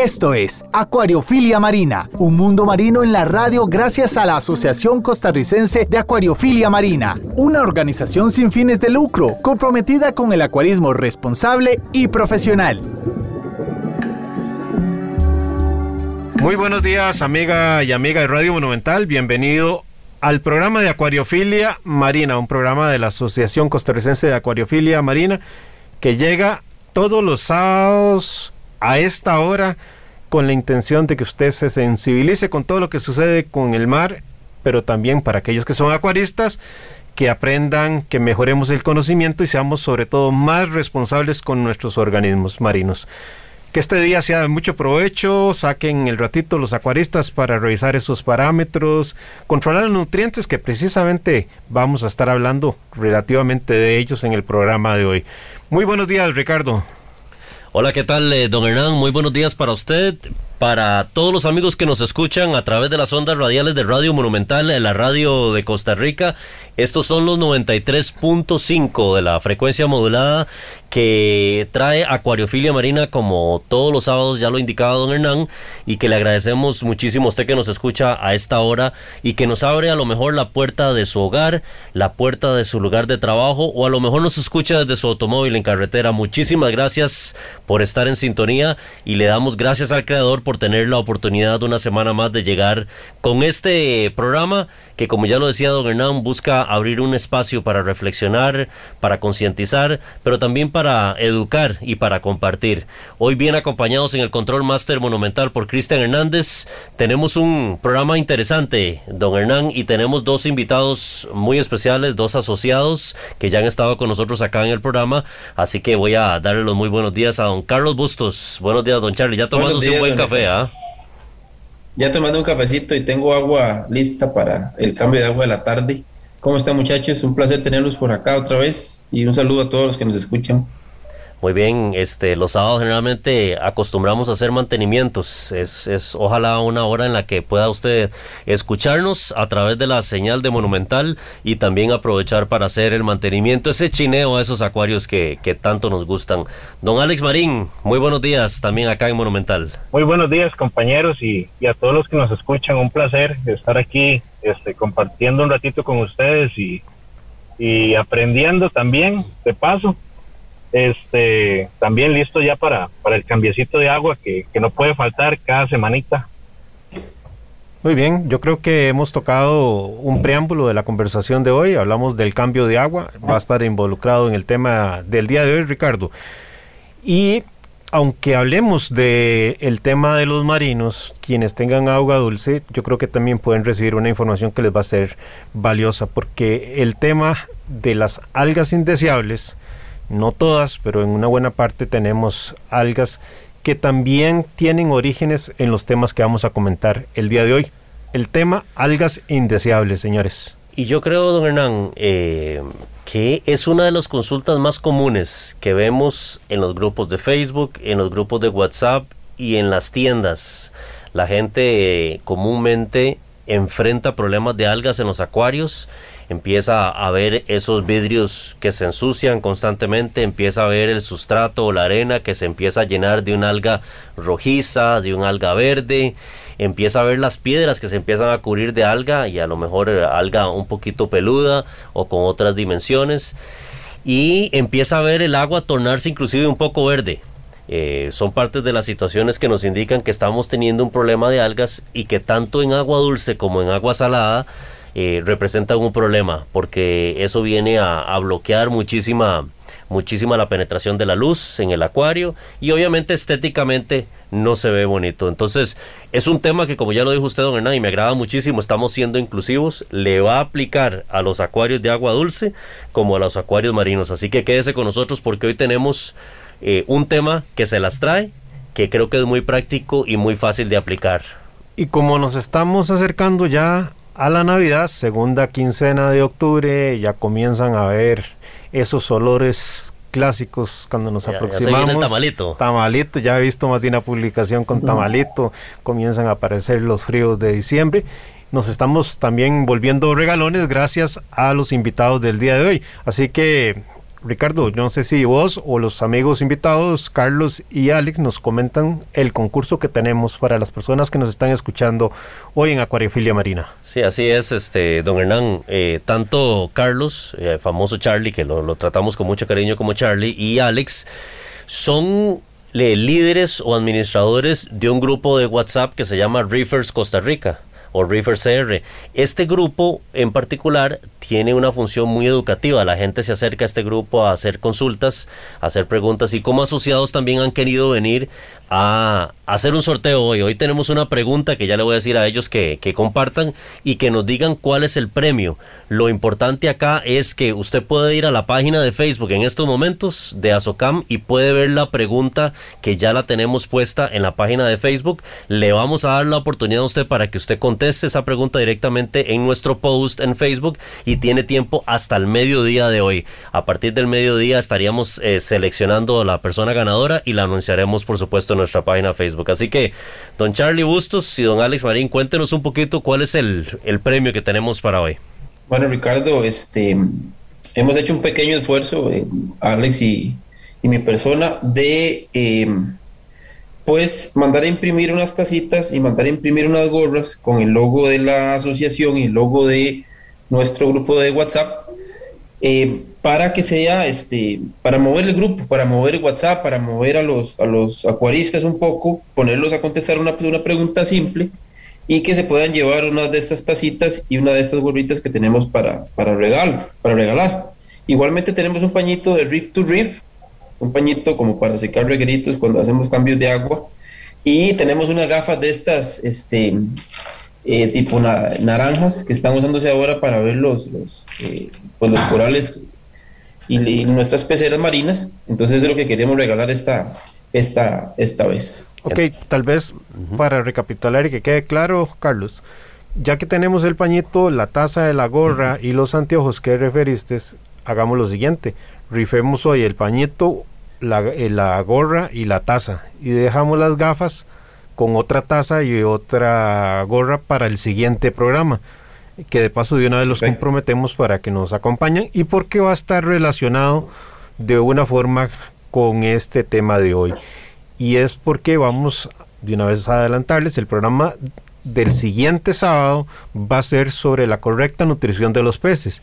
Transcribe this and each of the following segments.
Esto es Acuariofilia Marina, un mundo marino en la radio gracias a la Asociación Costarricense de Acuariofilia Marina, una organización sin fines de lucro comprometida con el acuarismo responsable y profesional. Muy buenos días, amiga y amiga de Radio Monumental. Bienvenido al programa de Acuariofilia Marina, un programa de la Asociación Costarricense de Acuariofilia Marina que llega todos los sábados a esta hora con la intención de que usted se sensibilice con todo lo que sucede con el mar, pero también para aquellos que son acuaristas, que aprendan, que mejoremos el conocimiento y seamos sobre todo más responsables con nuestros organismos marinos. Que este día sea de mucho provecho, saquen el ratito los acuaristas para revisar esos parámetros, controlar los nutrientes que precisamente vamos a estar hablando relativamente de ellos en el programa de hoy. Muy buenos días, Ricardo. Hola, ¿qué tal, eh, don Hernán? Muy buenos días para usted, para todos los amigos que nos escuchan a través de las ondas radiales de Radio Monumental, la radio de Costa Rica. Estos son los 93.5 de la frecuencia modulada que trae Acuariofilia Marina como todos los sábados, ya lo indicaba don Hernán, y que le agradecemos muchísimo a usted que nos escucha a esta hora y que nos abre a lo mejor la puerta de su hogar, la puerta de su lugar de trabajo o a lo mejor nos escucha desde su automóvil en carretera. Muchísimas gracias por estar en sintonía y le damos gracias al creador por tener la oportunidad de una semana más de llegar con este programa que como ya lo decía don Hernán busca abrir un espacio para reflexionar, para concientizar, pero también para educar y para compartir. Hoy bien acompañados en el Control Master Monumental por Cristian Hernández, tenemos un programa interesante, don Hernán, y tenemos dos invitados muy especiales, dos asociados que ya han estado con nosotros acá en el programa, así que voy a darle los muy buenos días a don Carlos Bustos. Buenos días, don Charlie, ya tomándose un buen café, ¿ah? Ya tomando un cafecito y tengo agua lista para el cambio de agua de la tarde. ¿Cómo están muchachos? Un placer tenerlos por acá otra vez y un saludo a todos los que nos escuchan. Muy bien, este, los sábados generalmente acostumbramos a hacer mantenimientos. Es, es ojalá una hora en la que pueda usted escucharnos a través de la señal de Monumental y también aprovechar para hacer el mantenimiento, ese chineo a esos acuarios que, que tanto nos gustan. Don Alex Marín, muy buenos días también acá en Monumental. Muy buenos días compañeros y, y a todos los que nos escuchan, un placer estar aquí este, compartiendo un ratito con ustedes y, y aprendiendo también de paso este también listo ya para, para el cambiecito de agua que, que no puede faltar cada semanita. Muy bien, yo creo que hemos tocado un preámbulo de la conversación de hoy, hablamos del cambio de agua, va a estar involucrado en el tema del día de hoy, Ricardo. Y aunque hablemos del el tema de los marinos, quienes tengan agua dulce, yo creo que también pueden recibir una información que les va a ser valiosa, porque el tema de las algas indeseables, no todas, pero en una buena parte tenemos algas que también tienen orígenes en los temas que vamos a comentar el día de hoy. El tema algas indeseables, señores. Y yo creo, don Hernán, eh, que es una de las consultas más comunes que vemos en los grupos de Facebook, en los grupos de WhatsApp y en las tiendas. La gente eh, comúnmente enfrenta problemas de algas en los acuarios empieza a ver esos vidrios que se ensucian constantemente, empieza a ver el sustrato o la arena que se empieza a llenar de un alga rojiza, de un alga verde, empieza a ver las piedras que se empiezan a cubrir de alga y a lo mejor eh, alga un poquito peluda o con otras dimensiones y empieza a ver el agua tornarse inclusive un poco verde. Eh, son partes de las situaciones que nos indican que estamos teniendo un problema de algas y que tanto en agua dulce como en agua salada eh, representan un problema porque eso viene a, bloquear muchísima muchísima la penetración de la luz en el acuario y obviamente estéticamente no se ve bonito. Entonces es un tema que como ya lo dijo usted don Hernán y me agrada muchísimo, estamos siendo inclusivos, le va a aplicar a los acuarios de agua dulce como a los acuarios marinos. Así que quédese con nosotros porque hoy tenemos eh, un tema que se las trae, que creo que es muy práctico y muy fácil de aplicar. Y como nos estamos acercando ya a la Navidad, segunda quincena de octubre, ya comienzan a ver esos olores clásicos cuando nos Ya- ya se aproximamos. viene el tamalito. Tamalito, ya he visto más de una publicación con tamalito, comienzan a aparecer los fríos de diciembre. Nos estamos también volviendo regalones gracias a los invitados del día de hoy. Así que, Ricardo, yo no sé si vos o los amigos invitados, Carlos y Alex, nos comentan el concurso que tenemos para las personas que nos están escuchando hoy en Acuariofilia Marina. Sí, así es, este, don Hernán. eh, tanto Carlos, eh, famoso Charlie, que lo, lo tratamos con mucho cariño como Charlie, y Alex son eh, líderes o administradores de un grupo de WhatsApp que se llama Reefers Costa Rica o Reefers CR. Este grupo en particular tiene una función muy educativa. La gente se acerca a este grupo a hacer consultas, a hacer preguntas y como asociados también han querido venir a hacer un sorteo hoy. Hoy tenemos una pregunta que ya le voy a decir a ellos que, que compartan y que nos digan cuál es el premio. Lo importante acá es que usted puede ir a la página de Facebook en estos momentos de Azocam y puede ver la pregunta que ya la tenemos puesta en la página de Facebook. Le vamos a dar la oportunidad a usted para que usted conteste esa pregunta directamente en nuestro post en Facebook y tiene tiempo hasta el mediodía de hoy. A partir del mediodía estaríamos eh, seleccionando a la persona ganadora y la anunciaremos por supuesto en nuestra página Facebook. Así que, don Charlie Bustos y don Alex Marín, cuéntenos un poquito cuál es el, el premio que tenemos para hoy. Bueno, Ricardo, este, hemos hecho un pequeño esfuerzo, eh, Alex y, y mi persona, de eh, pues mandar a imprimir unas tacitas y mandar a imprimir unas gorras con el logo de la asociación y el logo de nuestro grupo de WhatsApp eh, para que sea este para mover el grupo, para mover WhatsApp, para mover a los a los acuaristas un poco, ponerlos a contestar una, una pregunta simple y que se puedan llevar una de estas tacitas y una de estas gorritas que tenemos para, para, para regalar. Igualmente tenemos un pañito de Reef to Reef, un pañito como para secar regueritos cuando hacemos cambios de agua. Y tenemos unas gafas de estas, este, eh, tipo na- naranjas, que están usándose ahora para ver los, los, eh, pues los corales y, y nuestras peceras marinas. Entonces es lo que queremos regalar esta, esta, esta vez. Ok, tal vez para recapitular y que quede claro, Carlos, ya que tenemos el pañito, la taza de la gorra y los anteojos que referiste, hagamos lo siguiente, rifemos hoy el pañito, la, eh, la gorra y la taza y dejamos las gafas con otra taza y otra gorra para el siguiente programa que de paso de una vez los comprometemos para que nos acompañen y porque va a estar relacionado de una forma con este tema de hoy. Y es porque vamos de una vez a adelantarles el programa del siguiente sábado va a ser sobre la correcta nutrición de los peces.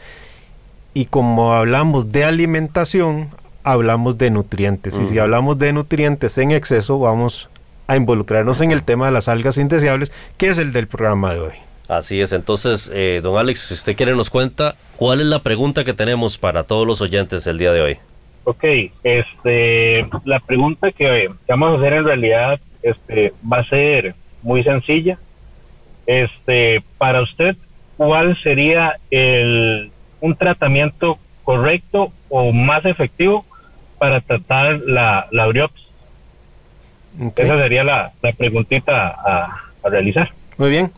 Y como hablamos de alimentación hablamos de nutrientes. Y si hablamos de nutrientes en exceso vamos a involucrarnos en el tema de las algas indeseables que es el del programa de hoy Así es, entonces, eh, don Alex, si usted quiere nos cuenta cuál es la pregunta que tenemos para todos los oyentes el día de hoy. Ok, este, la pregunta que vamos a hacer en realidad este, va a ser muy sencilla. Este, para usted, ¿cuál sería el, un tratamiento correcto o más efectivo para tratar la, la. Esa sería la, la preguntita a, a realizar. Muy bien.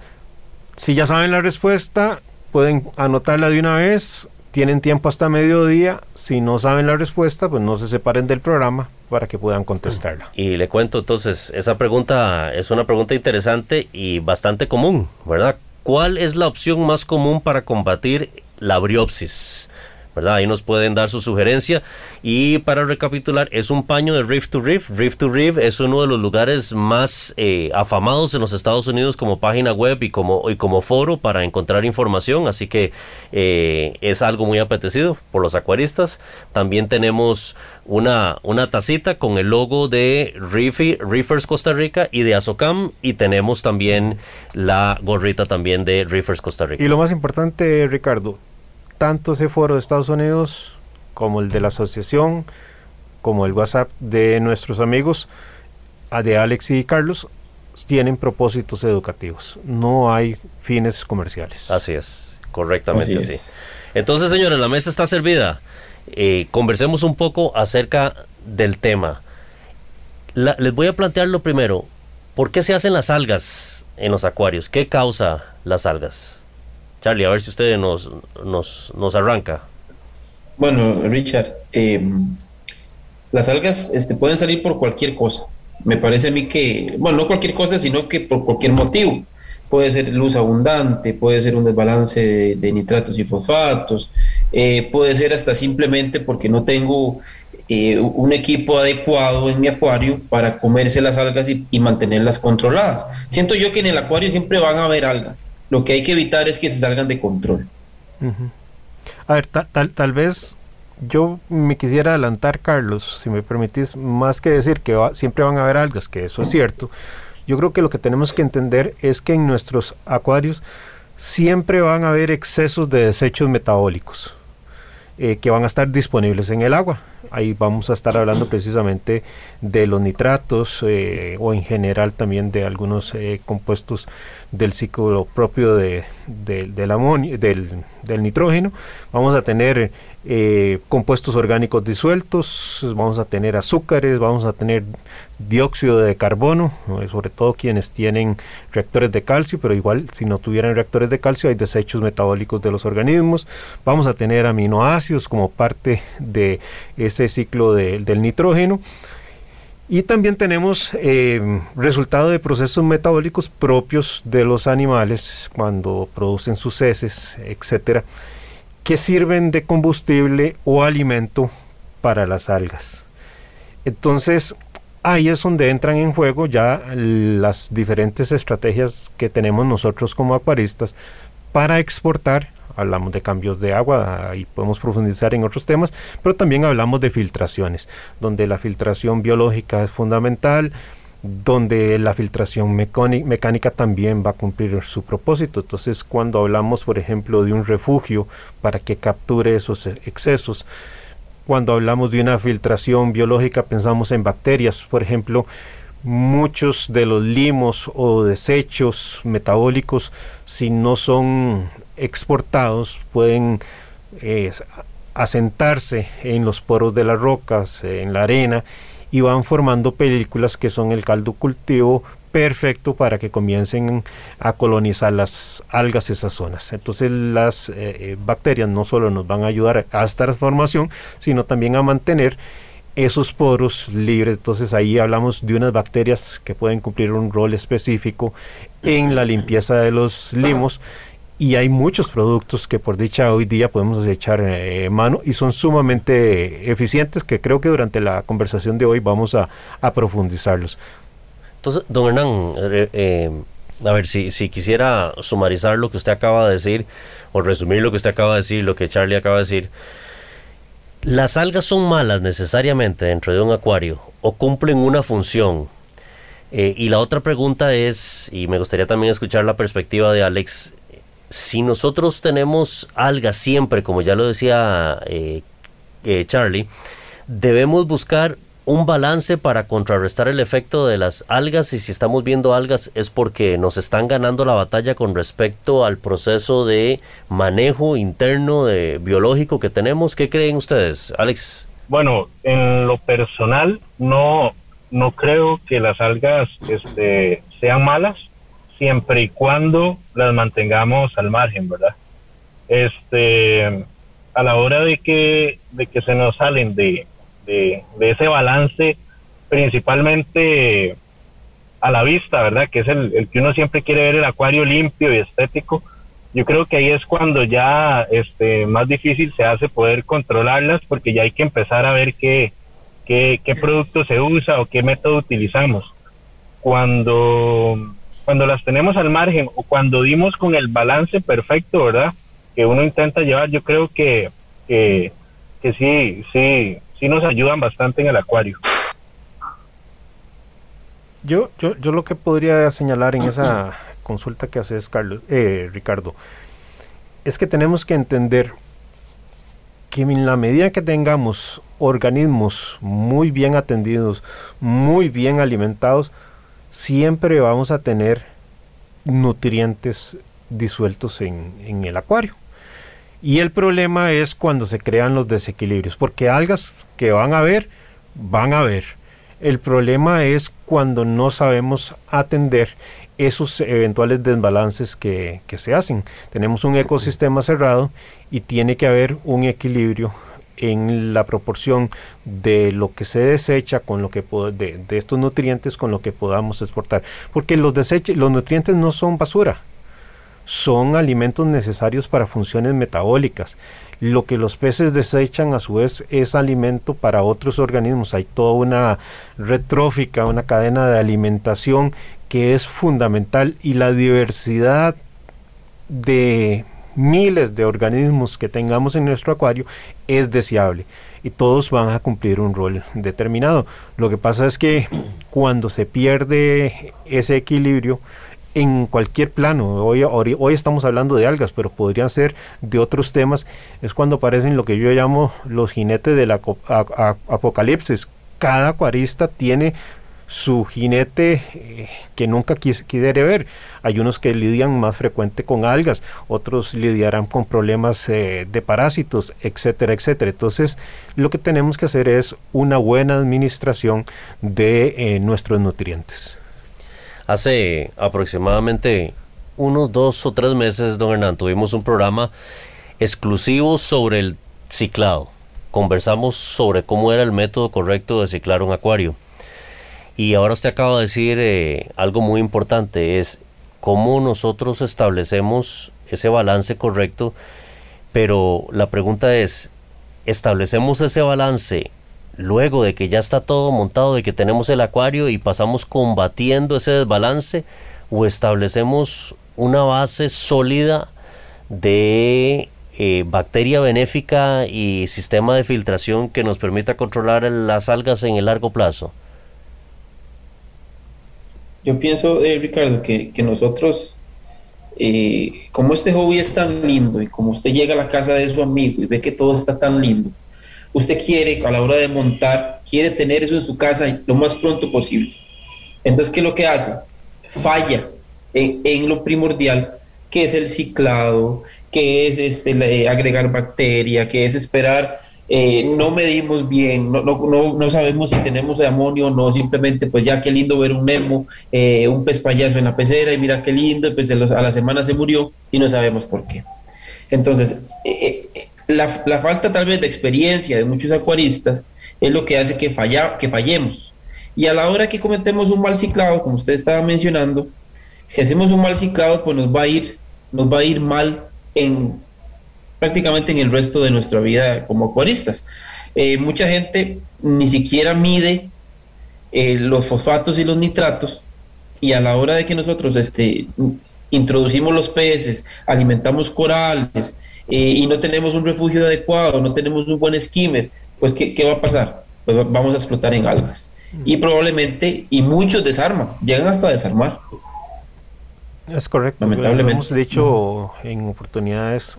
Si ya saben la respuesta, pueden anotarla de una vez. Tienen tiempo hasta mediodía. Si no saben la respuesta, pues no se separen del programa para que puedan contestarla. Y le cuento entonces, esa pregunta es una pregunta interesante y bastante común, ¿verdad? ¿Cuál es la opción más común para combatir la briopsis? ¿Verdad? Ahí nos pueden dar su sugerencia. Y para recapitular, es un paño de Reef to Reef. Reef to Reef es uno de los lugares más eh, afamados en los Estados Unidos como página web y como, y como foro para encontrar información. Así que eh, es algo muy apetecido por los acuaristas. También tenemos una, una tacita con el logo de Reefy- Reefers Costa Rica y de Azocam. Y tenemos también la gorrita también de Reefers Costa Rica. Y lo más importante, Ricardo, tanto ese foro de Estados Unidos como el de la asociación, como el WhatsApp de nuestros amigos, a de Alex y Carlos, tienen propósitos educativos. No hay fines comerciales. Así es, correctamente Así así. es. Entonces, señores, la mesa está servida. Eh, conversemos un poco acerca del tema. La- les voy a plantear lo primero. ¿Por qué se hacen las algas en los acuarios? ¿Qué causa las algas? Charlie, a ver si usted nos, nos, nos arranca. Bueno, Richard, eh, Las algas este, pueden salir por cualquier cosa. Me parece a mí que, bueno, no cualquier cosa, sino que por cualquier motivo. Puede ser luz abundante, puede ser un desbalance de, nitratos y fosfatos, eh, puede ser hasta simplemente porque no tengo eh, un equipo adecuado en mi acuario para comerse las algas y, mantenerlas controladas. Siento yo que en el acuario siempre van a haber algas. Lo que hay que evitar es que se salgan de control. A ver, tal, tal, vez yo me quisiera adelantar, Carlos, si me permitís, más que decir que siempre van a haber algas, que eso es cierto. Yo creo que lo que tenemos que entender es que en nuestros acuarios siempre van a haber excesos de desechos metabólicos eh, que van a estar disponibles en el agua. Ahí vamos a estar hablando precisamente de los nitratos eh, o en general también de algunos eh, compuestos del ciclo propio de, del, del, del, nitrógeno. Vamos a tener eh, compuestos orgánicos disueltos, vamos a tener azúcares, vamos a tener dióxido de carbono, sobre todo quienes tienen reactores de calcio, pero igual si no tuvieran reactores de calcio hay desechos metabólicos de los organismos. Vamos a tener aminoácidos como parte de ese ciclo del nitrógeno. Y también tenemos eh, resultado de procesos metabólicos propios de los animales cuando producen sus heces, etcétera, que sirven de combustible o alimento para las algas. Entonces, ahí es donde entran en juego ya las diferentes estrategias que tenemos nosotros como acuaristas para exportar hablamos de cambios de agua y podemos profundizar en otros temas, pero también hablamos de filtraciones, donde la filtración biológica es fundamental, donde la filtración mecánica también va a cumplir su propósito. Entonces, cuando hablamos, por ejemplo, de un refugio para que capture esos excesos, cuando hablamos de una filtración biológica, pensamos en bacterias, por ejemplo, muchos de los limos o desechos metabólicos, si no son exportados, pueden eh, asentarse en los poros de las rocas, en la arena, y van formando películas que son el caldo cultivo perfecto para que comiencen a colonizar las algas esas zonas. Entonces las eh, eh, bacterias no solo nos van a ayudar a esta transformación, sino también a mantener esos poros libres. Entonces ahí hablamos de unas bacterias que pueden cumplir un rol específico en la limpieza de los limos. Y hay muchos productos que por dicha hoy día podemos echar eh, mano y son sumamente eficientes que creo que durante la conversación de hoy vamos a, profundizarlos. Entonces, don Hernán, eh, eh, a ver, si, si quisiera sumarizar lo que usted acaba de decir o resumir lo que usted acaba de decir, lo que Charlie acaba de decir, ¿Las algas son malas necesariamente dentro de un acuario o cumplen una función? Y la otra pregunta es, y me gustaría también escuchar la perspectiva de Alex, si nosotros tenemos algas siempre, como ya lo decía eh, eh, Charlie, debemos buscar un balance para contrarrestar el efecto de las algas y si estamos viendo algas es porque nos están ganando la batalla con respecto al proceso de manejo interno de biológico que tenemos. ¿Qué creen ustedes, Alex? Bueno, en lo personal no no creo que las algas este, sean malas siempre y cuando las mantengamos al margen, ¿verdad? Este a la hora de que de que se nos salen de de, ese balance principalmente a la vista, ¿verdad? Que es el, que uno siempre quiere ver el acuario limpio y estético. Yo creo que ahí es cuando ya este, más difícil se hace poder controlarlas porque ya hay que empezar a ver qué, qué, qué producto se usa o qué método utilizamos. Cuando, cuando las tenemos al margen o cuando dimos con el balance perfecto, ¿verdad? Que uno intenta llevar, yo creo que, que, sí, sí, sí nos ayudan bastante en el acuario. Yo, yo, yo lo que podría señalar en esa consulta que haces, Carlos, eh, Ricardo, es que tenemos que entender que en la medida que tengamos organismos muy bien atendidos, muy bien alimentados, siempre vamos a tener nutrientes disueltos en, el acuario. Y el problema es cuando se crean los desequilibrios, porque algas que van a ver, van a ver. El problema es cuando no sabemos atender esos eventuales desbalances que, se hacen. Tenemos un ecosistema cerrado y tiene que haber un equilibrio en la proporción de lo que se desecha con lo que de, estos nutrientes con lo que podamos exportar. Porque los, los nutrientes no son basura, son alimentos necesarios para funciones metabólicas. Lo que los peces desechan a su vez es alimento para otros organismos. Hay toda una retrófica, una cadena de alimentación que es fundamental y la diversidad de miles de organismos que tengamos en nuestro acuario es deseable y todos van a cumplir un rol determinado. Lo que pasa es que cuando se pierde ese equilibrio, en cualquier plano. Hoy, hoy, estamos hablando de algas, pero podrían ser de otros temas. Es cuando aparecen lo que yo llamo los jinetes del apocalipsis. Cada acuarista tiene su jinete eh, que nunca quiere ver. Hay unos que lidian más frecuente con algas, otros lidiarán con problemas eh, de parásitos, etcétera, etcétera. Entonces, lo que tenemos que hacer es una buena administración de eh, nuestros nutrientes. Hace aproximadamente unos dos o tres meses, don Hernán, tuvimos un programa exclusivo sobre el ciclado. Conversamos sobre cómo era el método correcto de ciclar un acuario. Y ahora usted acaba de decir eh, algo muy importante, es cómo nosotros establecemos ese balance correcto, pero la pregunta es, ¿establecemos ese balance luego de que ya está todo montado, de que tenemos el acuario y pasamos combatiendo ese desbalance o establecemos una base sólida de eh, bacteria benéfica y sistema de filtración que nos permita controlar las algas en el largo plazo? Yo pienso, eh, Ricardo, que, nosotros, eh, como este hobby es tan lindo y como usted llega a la casa de su amigo y ve que todo está tan lindo, usted quiere a la hora de montar, quiere tener eso en su casa lo más pronto posible. Entonces, ¿qué es lo que hace? Falla en, lo primordial, que es el ciclado, que es este, agregar bacteria, que es esperar eh, no medimos bien, no, no, no, sabemos si tenemos amonio o no, simplemente pues ya qué lindo ver un Nemo, eh, un pez payaso en la pecera y mira qué lindo, pues a la semana se murió y no sabemos por qué. Entonces, eh, la, falta tal vez de experiencia de muchos acuaristas es lo que hace que, falla, que fallemos. Y a la hora que cometemos un mal ciclado, como usted estaba mencionando, si hacemos un mal ciclado, pues nos va a ir, nos va a ir mal en prácticamente en el resto de nuestra vida como acuaristas. Eh, mucha gente ni siquiera mide eh, los fosfatos y los nitratos y a la hora de que nosotros este, introducimos los peces, alimentamos corales, eh, y no tenemos un refugio adecuado, no tenemos un buen skimmer, pues ¿qué, va a pasar? Pues vamos a explotar en algas. Y probablemente, y muchos desarman, llegan hasta a desarmar. Es correcto. Lamentablemente. hemos dicho en oportunidades.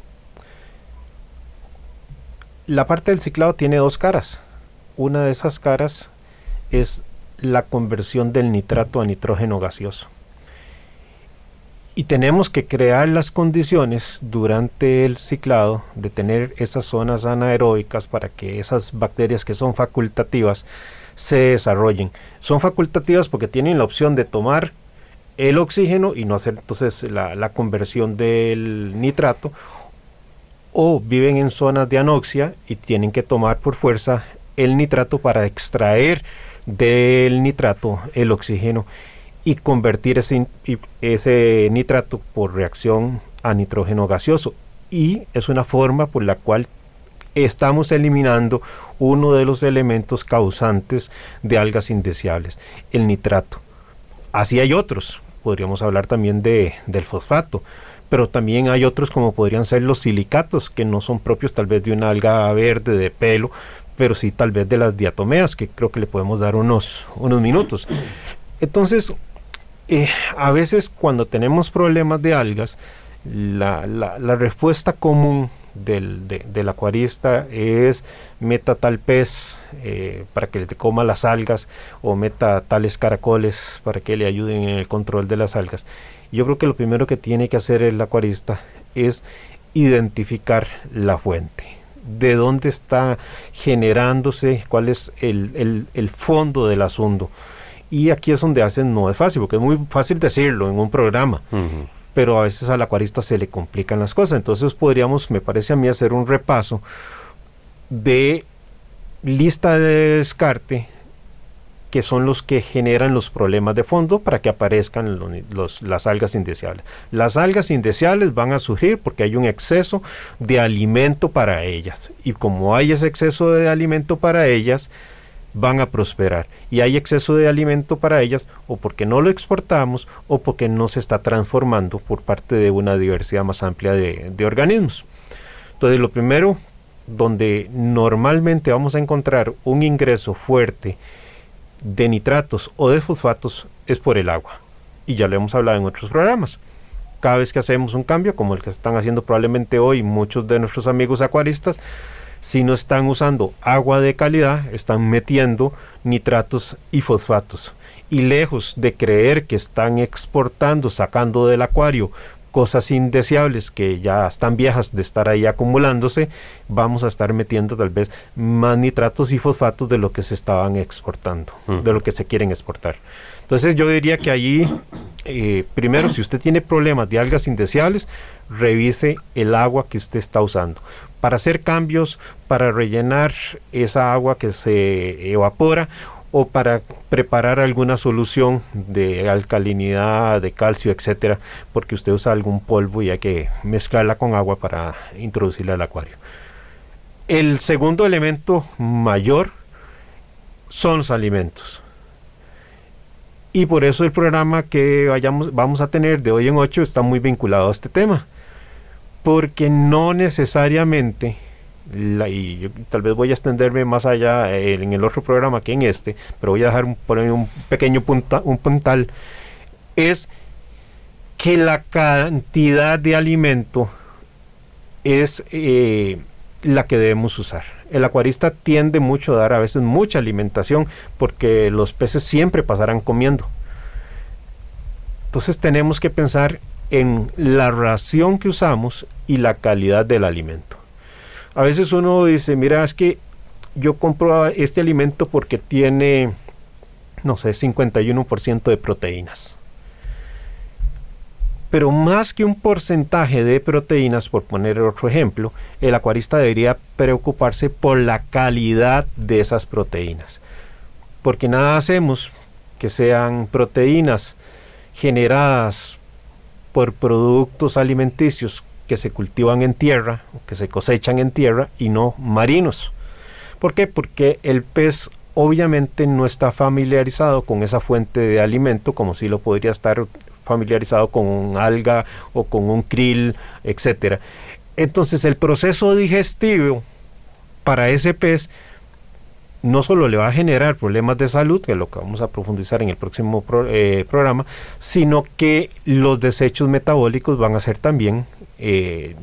La parte del ciclado tiene dos caras. Una de esas caras es la conversión del nitrato a nitrógeno gaseoso y tenemos que crear las condiciones durante el ciclado de tener esas zonas anaeróbicas para que esas bacterias que son facultativas se desarrollen. Son facultativas porque tienen la opción de tomar el oxígeno y no hacer entonces la, la conversión del nitrato o viven en zonas de anoxia y tienen que tomar por fuerza el nitrato para extraer del nitrato el oxígeno y convertir ese, ese nitrato por reacción a nitrógeno gaseoso. Y es una forma por la cual estamos eliminando uno de los elementos causantes de algas indeseables, el nitrato. Así hay otros, podríamos hablar también de, del fosfato, pero también hay otros como podrían ser los silicatos, que no son propios tal vez de una alga verde de pelo, pero sí tal vez de las diatomeas, que creo que le podemos dar unos, unos minutos. Entonces, eh, a veces cuando tenemos problemas de algas, la, respuesta común del, acuarista es meta tal pez eh, para que le coma las algas o meta tales caracoles para que le ayuden en el control de las algas. Yo creo que lo primero que tiene que hacer el acuarista es identificar la fuente de dónde está generándose, cuál es el, el fondo del asunto. Y aquí es donde hacen, no es fácil, porque es muy fácil decirlo en un programa, pero a veces al acuarista se le complican las cosas. Entonces podríamos, me parece a mí, hacer un repaso de lista de descarte que son los que generan los problemas de fondo para que aparezcan las algas indeseables. Las algas indeseables van a surgir porque hay un exceso de alimento para ellas. Y como hay ese exceso de alimento para ellas, van a prosperar. Y hay exceso de alimento para ellas o porque no lo exportamos o porque no se está transformando por parte de una diversidad más amplia de, de organismos. Entonces lo primero, donde normalmente vamos a encontrar un ingreso fuerte, de nitratos o de fosfatos es por el agua. Y ya lo hemos hablado en otros programas. Cada vez que hacemos un cambio, como el que están haciendo probablemente hoy muchos de nuestros amigos acuaristas, si no están usando agua de calidad, están metiendo nitratos y fosfatos. Y lejos de creer que están exportando, sacando del acuario cosas indeseables que ya están viejas de estar ahí acumulándose, vamos a estar metiendo tal vez más nitratos y fosfatos de lo que se estaban exportando, de lo que se quieren exportar. Entonces yo diría que allí, eh, primero, si usted tiene problemas de algas indeseables, revise el agua que usted está usando. Para hacer cambios, para rellenar esa agua que se evapora, o para preparar alguna solución de alcalinidad, de calcio, etcétera, porque usted usa algún polvo y hay que mezclarla con agua para introducirla al acuario. El segundo elemento mayor son los alimentos. Y por eso el programa que vayamos, vamos a tener de hoy en 8 está muy vinculado a este tema. Porque no necesariamente y tal vez voy a extenderme más allá eh, en el otro programa que en este, pero voy a dejar un, un pequeño punta, un puntal, es que la cantidad de alimento es eh, la que debemos usar. El acuarista tiende mucho a dar a veces mucha alimentación porque los peces siempre pasarán comiendo. Entonces tenemos que pensar en la ración que usamos y la calidad del alimento. A veces uno dice, mira, es que yo compro este alimento porque tiene, no sé, 51% de proteínas. Pero más que un porcentaje de proteínas, por poner otro ejemplo, el acuarista debería preocuparse por la calidad de esas proteínas. Porque nada hacemos que sean proteínas generadas por productos alimenticios que se cultivan en tierra, que se cosechan en tierra y no marinos. ¿Por qué? Porque el pez obviamente no está familiarizado con esa fuente de alimento como si lo podría estar familiarizado con un alga o con un krill, etc. Entonces el proceso digestivo para ese pez no solo le va a generar problemas de salud, que es lo que vamos a profundizar en el próximo eh, programa, sino que los desechos metabólicos van a ser también eh,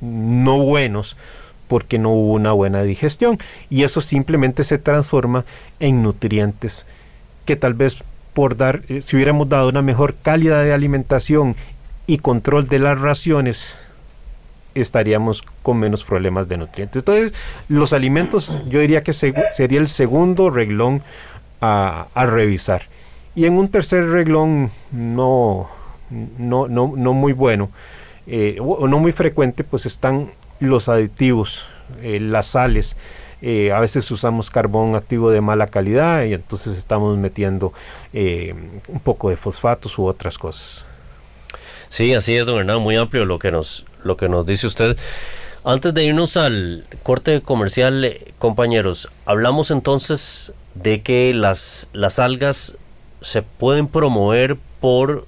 no buenos porque no hubo una buena digestión. Y eso simplemente se transforma en nutrientes que tal vez por dar, eh, si hubiéramos dado una mejor calidad de alimentación y control de las raciones, estaríamos con menos problemas de nutrientes. Entonces, los alimentos yo diría que sería el segundo reglón a, revisar. Y en un tercer reglón no, no, no, no muy bueno, eh, o no muy frecuente, pues están los aditivos, eh, las sales. Eh, a veces usamos carbón activo de mala calidad y entonces estamos metiendo un poco de fosfatos u otras cosas. Sí, así es, don Hernán, muy amplio lo que nos, lo que nos dice usted. Antes de irnos al corte comercial, compañeros, hablamos entonces de que las, las algas se pueden promover por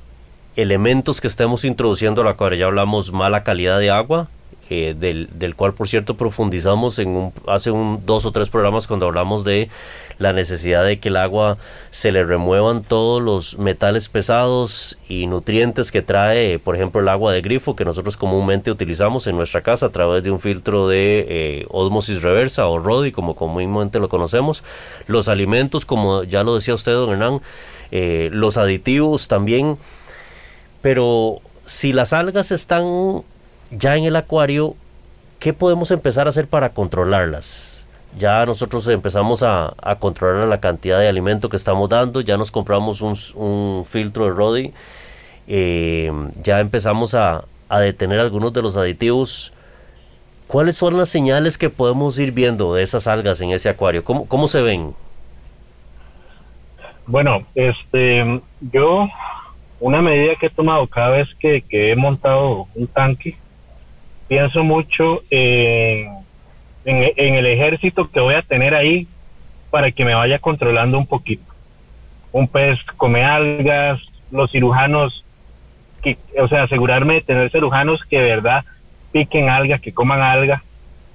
elementos que estemos introduciendo a la acuario. Ya hablamos mala calidad de agua, eh, del, del, cual por cierto profundizamos en un, hace un, dos o tres programas cuando hablamos de la necesidad de que el agua se le remuevan todos los metales pesados y nutrientes que trae, por ejemplo, el agua de grifo que nosotros comúnmente utilizamos en nuestra casa a través de un filtro de eh, osmosis reversa o RODI, como comúnmente lo conocemos. Los alimentos, como ya lo decía usted, don Hernán, eh, los aditivos también pero si las algas están ya en el acuario, ¿qué podemos empezar a hacer para controlarlas? Ya nosotros empezamos a, controlar la cantidad de alimento que estamos dando, ya nos compramos un, filtro de Rodi, eh, ya empezamos a, detener algunos de los aditivos. ¿Cuáles son las señales que podemos ir viendo de esas algas en ese acuario? ¿Cómo, cómo se ven? Bueno, este, yo una medida que he tomado cada vez que, he montado un tanque, pienso mucho en, el ejército que voy a tener ahí para que me vaya controlando un poquito. Un pez come algas, los cirujanos, o sea, asegurarme de tener cirujanos que de verdad piquen algas, que coman algas.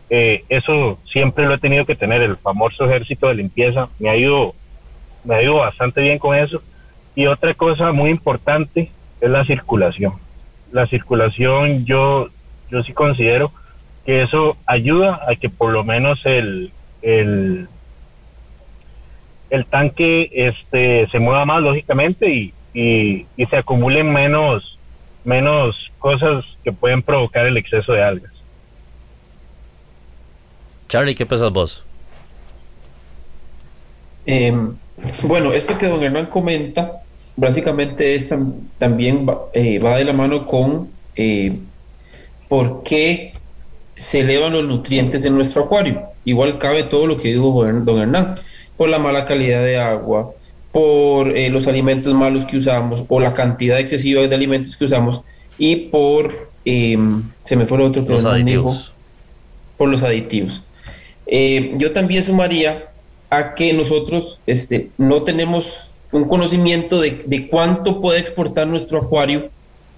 Eh, eso siempre lo he tenido que tener, el famoso ejército de limpieza. Me ha ido, me ha ido bastante bien con eso y otra cosa muy importante es la circulación. La circulación yo, yo sí considero que eso ayuda a que por lo menos el, el, el tanque este, se mueva más lógicamente y, y, y se acumulen menos, menos cosas que pueden provocar el exceso de algas. Charlie, ¿qué pensás vos? Em, bueno, esto que don Hernán comenta básicamente es también eh, va, de la mano con eh, por qué se elevan los nutrientes en nuestro acuario. Igual cabe todo lo que dijo don Hernán, por la mala calidad de agua, por eh, los alimentos malos que usamos, o la cantidad excesiva de alimentos que usamos, y por, em, se me fue el otro los aditivos. por los aditivos. yo también sumaría a que nosotros este, no tenemos un conocimiento de, cuánto puede exportar nuestro acuario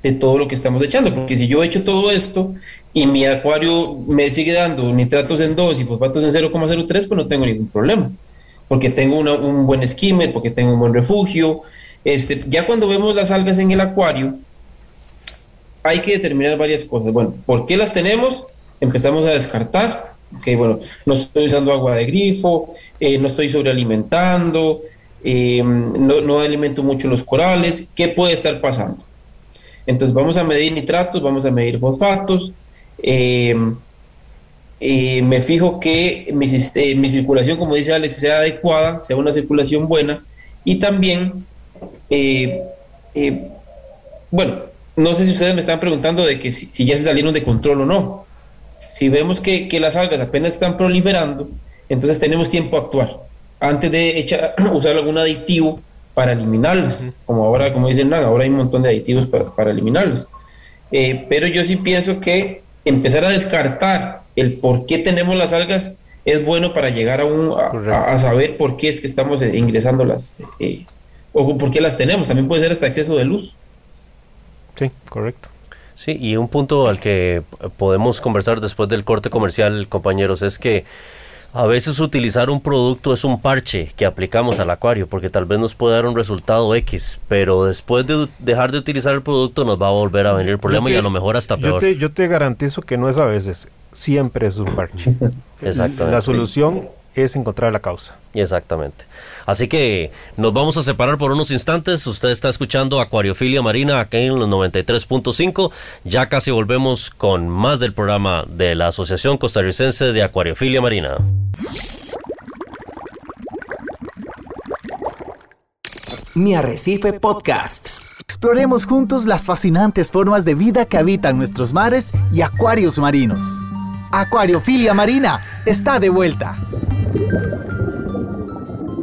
de todo lo que estamos echando, porque si yo echo todo esto y mi acuario me sigue dando nitratos en 2 y fosfatos en 0,03, pues no tengo ningún problema, porque tengo un buen skimmer, porque tengo un buen refugio. Este, ya cuando vemos las algas en el acuario, hay que determinar varias cosas. Bueno, ¿por qué las tenemos? Empezamos a descartar. Ok, bueno, no estoy usando agua de grifo, eh, no estoy sobrealimentando, eh, no, no alimento mucho los corales, ¿qué puede estar pasando? Entonces vamos a medir nitratos, vamos a medir fosfatos, eh, eh, me fijo que mi, circulación, como dice Alex, sea adecuada, sea una circulación buena. Y también, bueno, no sé si ustedes me están preguntando de que si, ya se salieron de control o no. Si vemos que, que las algas apenas están proliferando, entonces tenemos tiempo a actuar. Antes de echar, usar algún aditivo para eliminarlas, como ahora, como dicen, ahora hay un montón de aditivos para, para eliminarlas. Eh, pero yo sí pienso que empezar a descartar el por qué tenemos las algas es bueno para llegar a, un, a, saber por qué es que estamos eh, ingresando las, eh, o por qué las tenemos. También puede ser hasta exceso de luz. Sí, correcto. Sí, y un punto al que podemos conversar después del corte comercial, compañeros, es que a veces utilizar un producto es un parche que aplicamos al acuario porque tal vez nos puede dar un resultado X, pero después de dejar de utilizar el producto nos va a volver a venir el problema y a lo mejor hasta peor. Yo te, yo te garantizo que no es a veces, siempre es un parche. Exactamente. La solución es encontrar la causa. Exactamente. Así que nos vamos a separar por unos instantes. Usted está escuchando Acuariofilia Marina aquí en los 93.5. Ya casi volvemos con más del programa de la Asociación Costarricense de Acuariofilia Marina. Mi Arrecife Podcast. Exploremos juntos las fascinantes formas de vida que habitan nuestros mares y acuarios marinos. Acuariofilia Marina está de vuelta.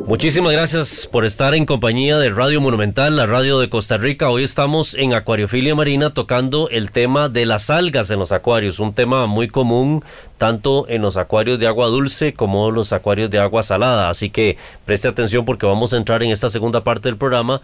Muchísimas gracias por estar en compañía de Radio Monumental, la radio de Costa Rica. Hoy estamos en Acuariofilia Marina tocando el tema de las algas en los acuarios, un tema muy común tanto en los acuarios de agua dulce como los acuarios de agua salada. Así que preste atención porque vamos a entrar en esta segunda parte del programa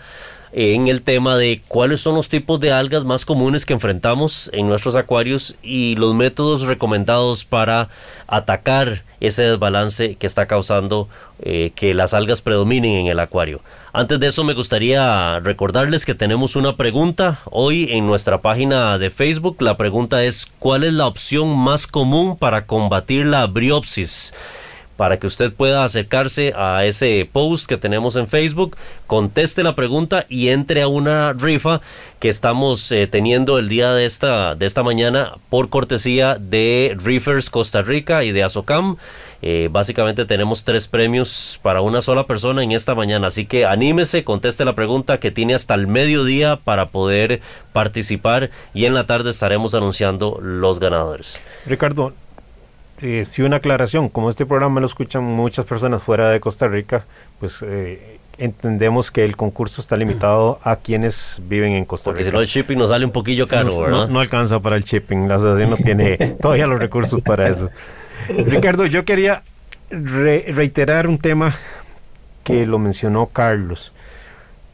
en el tema de cuáles son los tipos de algas más comunes que enfrentamos en nuestros acuarios y los métodos recomendados para atacar ese desbalance que está causando eh, que las algas predominen en el acuario. Antes de eso me gustaría recordarles que tenemos una pregunta hoy en nuestra página de Facebook. La pregunta es ¿cuál es la opción más común para combatir la briopsis? Para que usted pueda acercarse a ese post que tenemos en Facebook, conteste la pregunta y entre a una rifa que estamos eh, teniendo el día de esta, de esta mañana por cortesía de Reefers Costa Rica y de Azocam. Eh, básicamente tenemos tres premios para una sola persona en esta mañana, así que anímese, conteste la pregunta que tiene hasta el mediodía para poder participar y en la tarde estaremos anunciando los ganadores. Ricardo, eh, sí una aclaración, como este programa lo escuchan muchas personas fuera de Costa Rica, pues eh, entendemos que el concurso está limitado a quienes viven en Costa Porque Rica. si no el shipping nos sale un poquillo caro, no, ¿verdad? no- no alcanza para el shipping, la asociación no tiene todavía los recursos para eso. Ricardo, yo quería re- reiterar un tema que lo mencionó Carlos.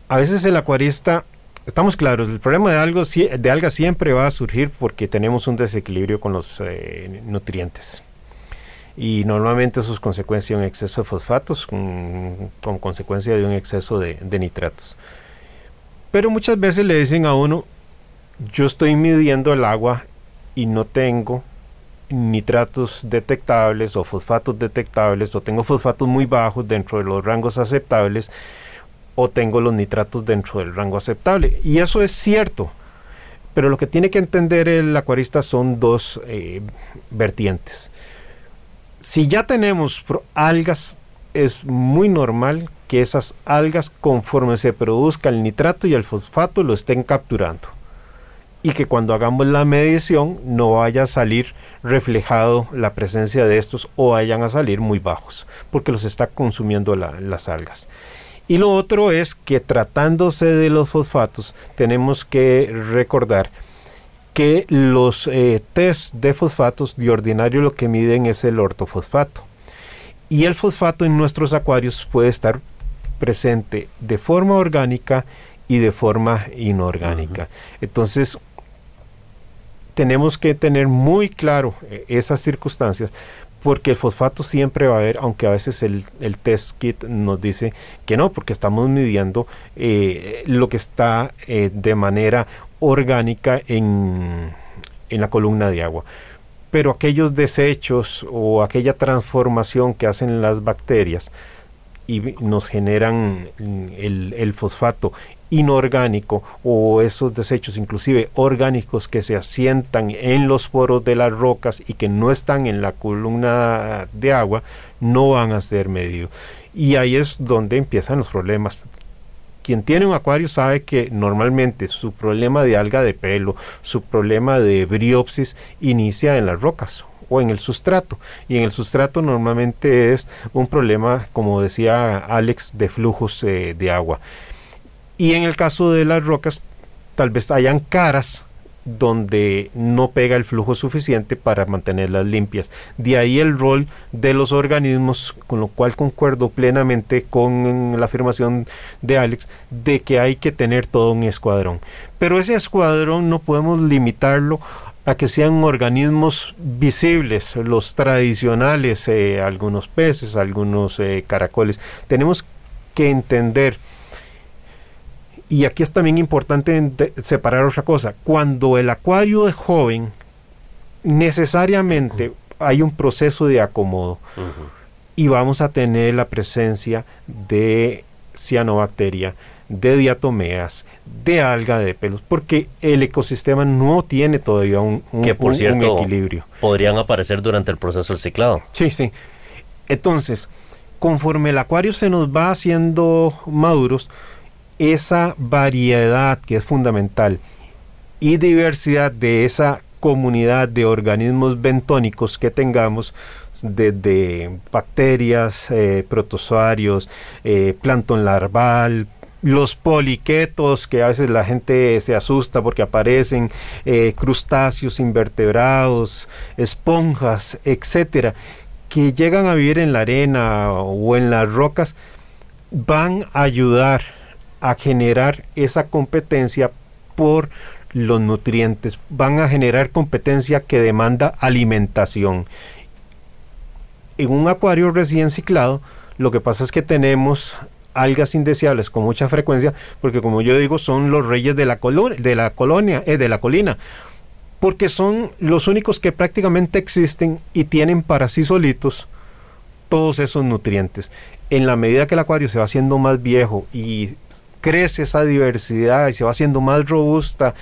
A veces el acuarista, estamos claros, el problema de, algo, de algas siempre va a surgir porque tenemos un desequilibrio con los eh, nutrientes. Y normalmente eso es consecuencia de un exceso de fosfatos, con, con consecuencia de un exceso de, de nitratos. Pero muchas veces le dicen a uno, yo estoy midiendo el agua y no tengo nitratos detectables o fosfatos detectables o tengo fosfatos muy bajos dentro de los rangos aceptables o tengo los nitratos dentro del rango aceptable. Y eso es cierto. Pero lo que tiene que entender el acuarista son dos eh, vertientes. Si ya tenemos algas, es muy normal que esas algas, conforme se produzca el nitrato y el fosfato, lo estén capturando. Y que cuando hagamos la medición no vaya a salir reflejado la presencia de estos o vayan a salir muy bajos, porque los está consumiendo la- las algas. Y lo otro es que tratándose de los fosfatos, tenemos que recordar que los eh, test de fosfatos de ordinario lo que miden es el ortofosfato. Y el fosfato en nuestros acuarios puede estar presente de forma orgánica y de forma inorgánica. Entonces, tenemos que tener muy claro eh, esas circunstancias porque el fosfato siempre va a haber, aunque a veces el, el test kit nos dice que no, porque estamos midiendo eh, lo que está eh, de manera orgánica en, en la columna de agua. Pero aquellos desechos o aquella transformación que hacen las bacterias y nos generan el, el fosfato inorgánico o esos desechos inclusive orgánicos que se asientan en los poros de las rocas y que no están en la columna de agua no van a ser medidos y ahí es donde empiezan los problemas quien tiene un acuario sabe que normalmente su problema de alga de pelo, su problema de briopsis inicia en las rocas o en el sustrato. Y en el sustrato normalmente es un problema, como decía Alex, de flujos eh, de agua. Y en el caso de las rocas, tal vez hayan caras donde no pega el flujo suficiente para mantenerlas limpias. De ahí el rol de los organismos, con lo cual concuerdo plenamente con la afirmación de Alex, de que hay que tener todo un escuadrón. Pero ese escuadrón no podemos limitarlo a que sean organismos visibles, los tradicionales, eh, algunos peces, algunos eh, caracoles. Tenemos que entender y aquí es también importante separar otra cosa. Cuando el acuario es joven, necesariamente hay un proceso de acomodo y vamos a tener la presencia de cianobacteria, de diatomeas, de alga de pelos, porque el ecosistema no tiene todavía un, un- que por un- un cierto equilibrio. podrían aparecer durante el proceso del ciclado. Sí, sí. Entonces, conforme el acuario se nos va haciendo maduros, esa variedad que es fundamental y diversidad de esa comunidad de organismos bentónicos que tengamos, desde bacterias, eh, protozoarios, eh, plancton larval, los poliquetos, que a veces la gente se asusta porque aparecen, eh, crustáceos, invertebrados, esponjas, etcétera, que llegan a vivir en la arena o en las rocas, van a ayudar a generar esa competencia por los nutrientes, van a generar competencia que demanda alimentación. En un acuario recién ciclado, lo que pasa es que tenemos algas indeseables con mucha frecuencia, porque como yo digo, son los reyes de la, de la colonia, eh, de la colina, porque son los únicos que prácticamente existen y tienen para sí solitos todos esos nutrientes. En la medida que el acuario se va haciendo más viejo y crece esa diversidad y se va haciendo más robusta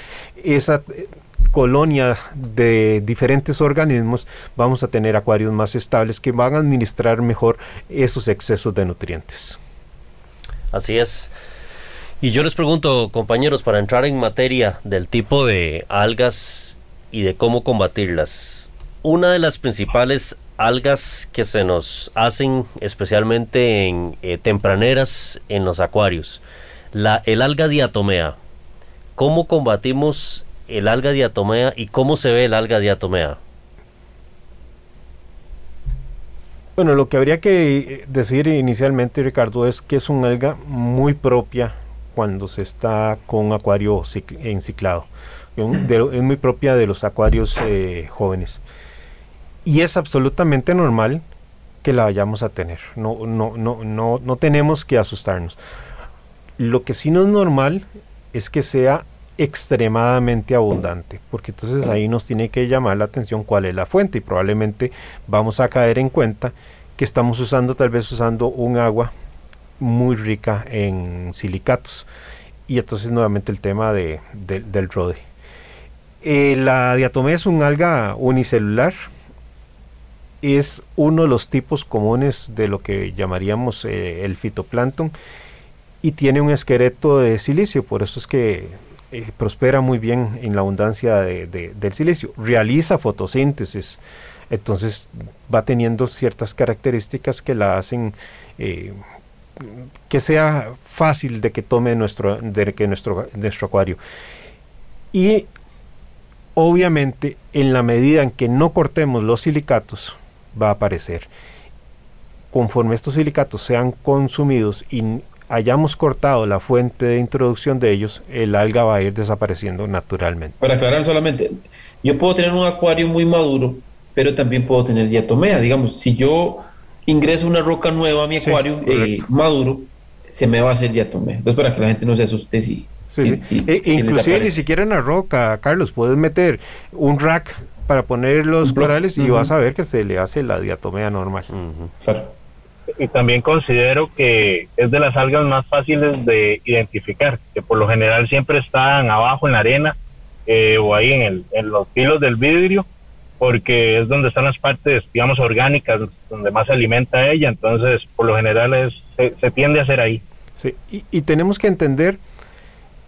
esa eh, colonia de diferentes organismos, vamos a tener acuarios más estables que van a administrar mejor esos excesos de nutrientes. Así es. Y yo les pregunto, compañeros, para entrar en materia del tipo de algas y de cómo combatirlas, una de las principales algas que se nos hacen especialmente en eh, tempraneras en los acuarios. La, el alga diatomea. ¿Cómo combatimos el alga diatomea y cómo se ve el alga diatomea? Bueno, lo que habría que decir inicialmente, Ricardo, es que es un alga muy propia cuando se está con acuario enciclado. es muy propia de los acuarios eh, jóvenes. Y es absolutamente normal que la vayamos a tener. No, no, no, no, no tenemos que asustarnos. Lo que sí no es normal es que sea extremadamente abundante, porque entonces ahí nos tiene que llamar la atención cuál es la fuente y probablemente vamos a caer en cuenta que estamos usando tal vez usando un agua muy rica en silicatos. Y entonces nuevamente el tema de, del rode. Eh, la diatomea es un alga unicelular, es uno de los tipos comunes de lo que llamaríamos eh, el fitoplancton y tiene un esqueleto de silicio, por eso es que eh, prospera muy bien en la abundancia del silicio. Realiza fotosíntesis, entonces va teniendo ciertas características que la hacen eh, que sea fácil de que tome nuestro, de que nuestro, nuestro acuario. Y obviamente en la medida en que no cortemos los silicatos, va a aparecer. Conforme estos silicatos sean consumidos y hayamos cortado la fuente de introducción de ellos, el alga va a ir desapareciendo naturalmente. Para aclarar solamente, yo puedo tener un acuario muy maduro, pero también puedo tener diatomea. Digamos, si yo ingreso una roca nueva a mi acuario eh, maduro, se me va a hacer diatomea. Entonces, para que la gente no se asuste si... E inclusive ni siquiera en la roca, Carlos, puedes meter un rack para poner los corales y vas a ver que se le hace la diatomea normal. Claro y también considero que es de las algas más fáciles de identificar, que por lo general siempre están abajo en la arena eh, o ahí en, el, en los filos del vidrio, porque es donde están las partes, digamos, orgánicas, donde más se alimenta ella, entonces por lo general es, se, tiende a hacer ahí. Sí, y, y tenemos que entender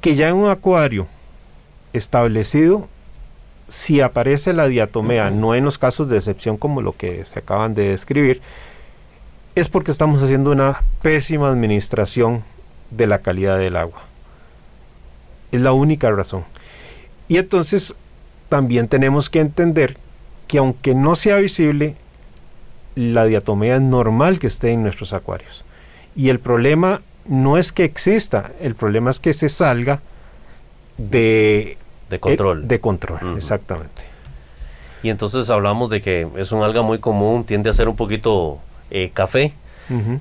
que ya en un acuario establecido, si aparece la diatomea, no en los casos de excepción como lo que se acaban de describir, es porque estamos haciendo una pésima administración de la calidad del agua. Es la única razón. Y entonces también tenemos que entender que aunque no sea visible, la diatomea es normal que esté en nuestros acuarios. Y el problema no es que exista, el problema es que se salga de, de control. Eh, de control, exactamente. Y entonces hablamos de que es un alga muy común, tiende a ser un poquito eh, café,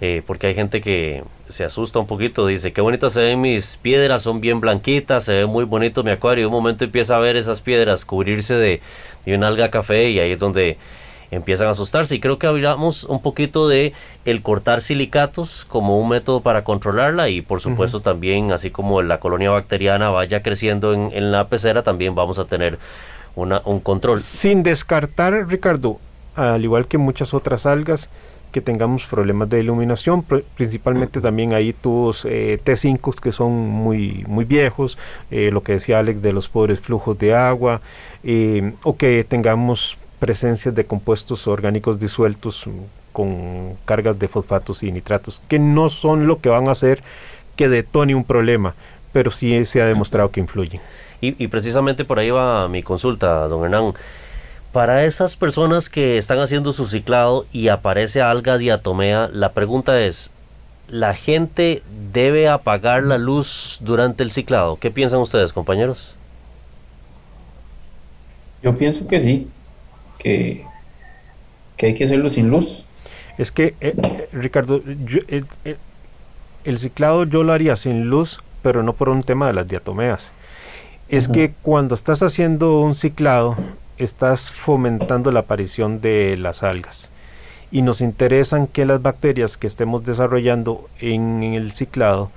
eh, porque hay gente que se asusta un poquito, dice, qué bonitas se ven mis piedras, son bien blanquitas, se ve muy bonito mi acuario, y un momento empieza a ver esas piedras cubrirse de, de una alga café y ahí es donde empiezan a asustarse. Y creo que hablamos un poquito de el cortar silicatos como un método para controlarla y por supuesto también así como la colonia bacteriana vaya creciendo en, en la pecera también vamos a tener una, un control. Sin descartar, Ricardo, al igual que muchas otras algas, que tengamos problemas de iluminación, principalmente también hay tubos eh, T5 que son muy, muy viejos, eh, lo que decía Alex de los pobres flujos de agua, eh, o que tengamos presencias de compuestos orgánicos disueltos con cargas de fosfatos y nitratos, que no son lo que van a hacer que detone un problema, pero sí se ha demostrado que influyen. Y, y precisamente por ahí va mi consulta, don Hernán para esas personas que están haciendo su ciclado y aparece alga diatomea, la pregunta es, ¿la gente debe apagar la luz durante el ciclado? ¿Qué piensan ustedes, compañeros? Yo pienso que sí, que, que hay que hacerlo sin luz. Es que, eh, eh, Ricardo, el ciclado yo lo haría sin luz, pero no por un tema de las diatomeas. Es que cuando estás haciendo un ciclado, estás fomentando la aparición de las algas. Y nos interesan que las bacterias que estemos desarrollando en el ciclado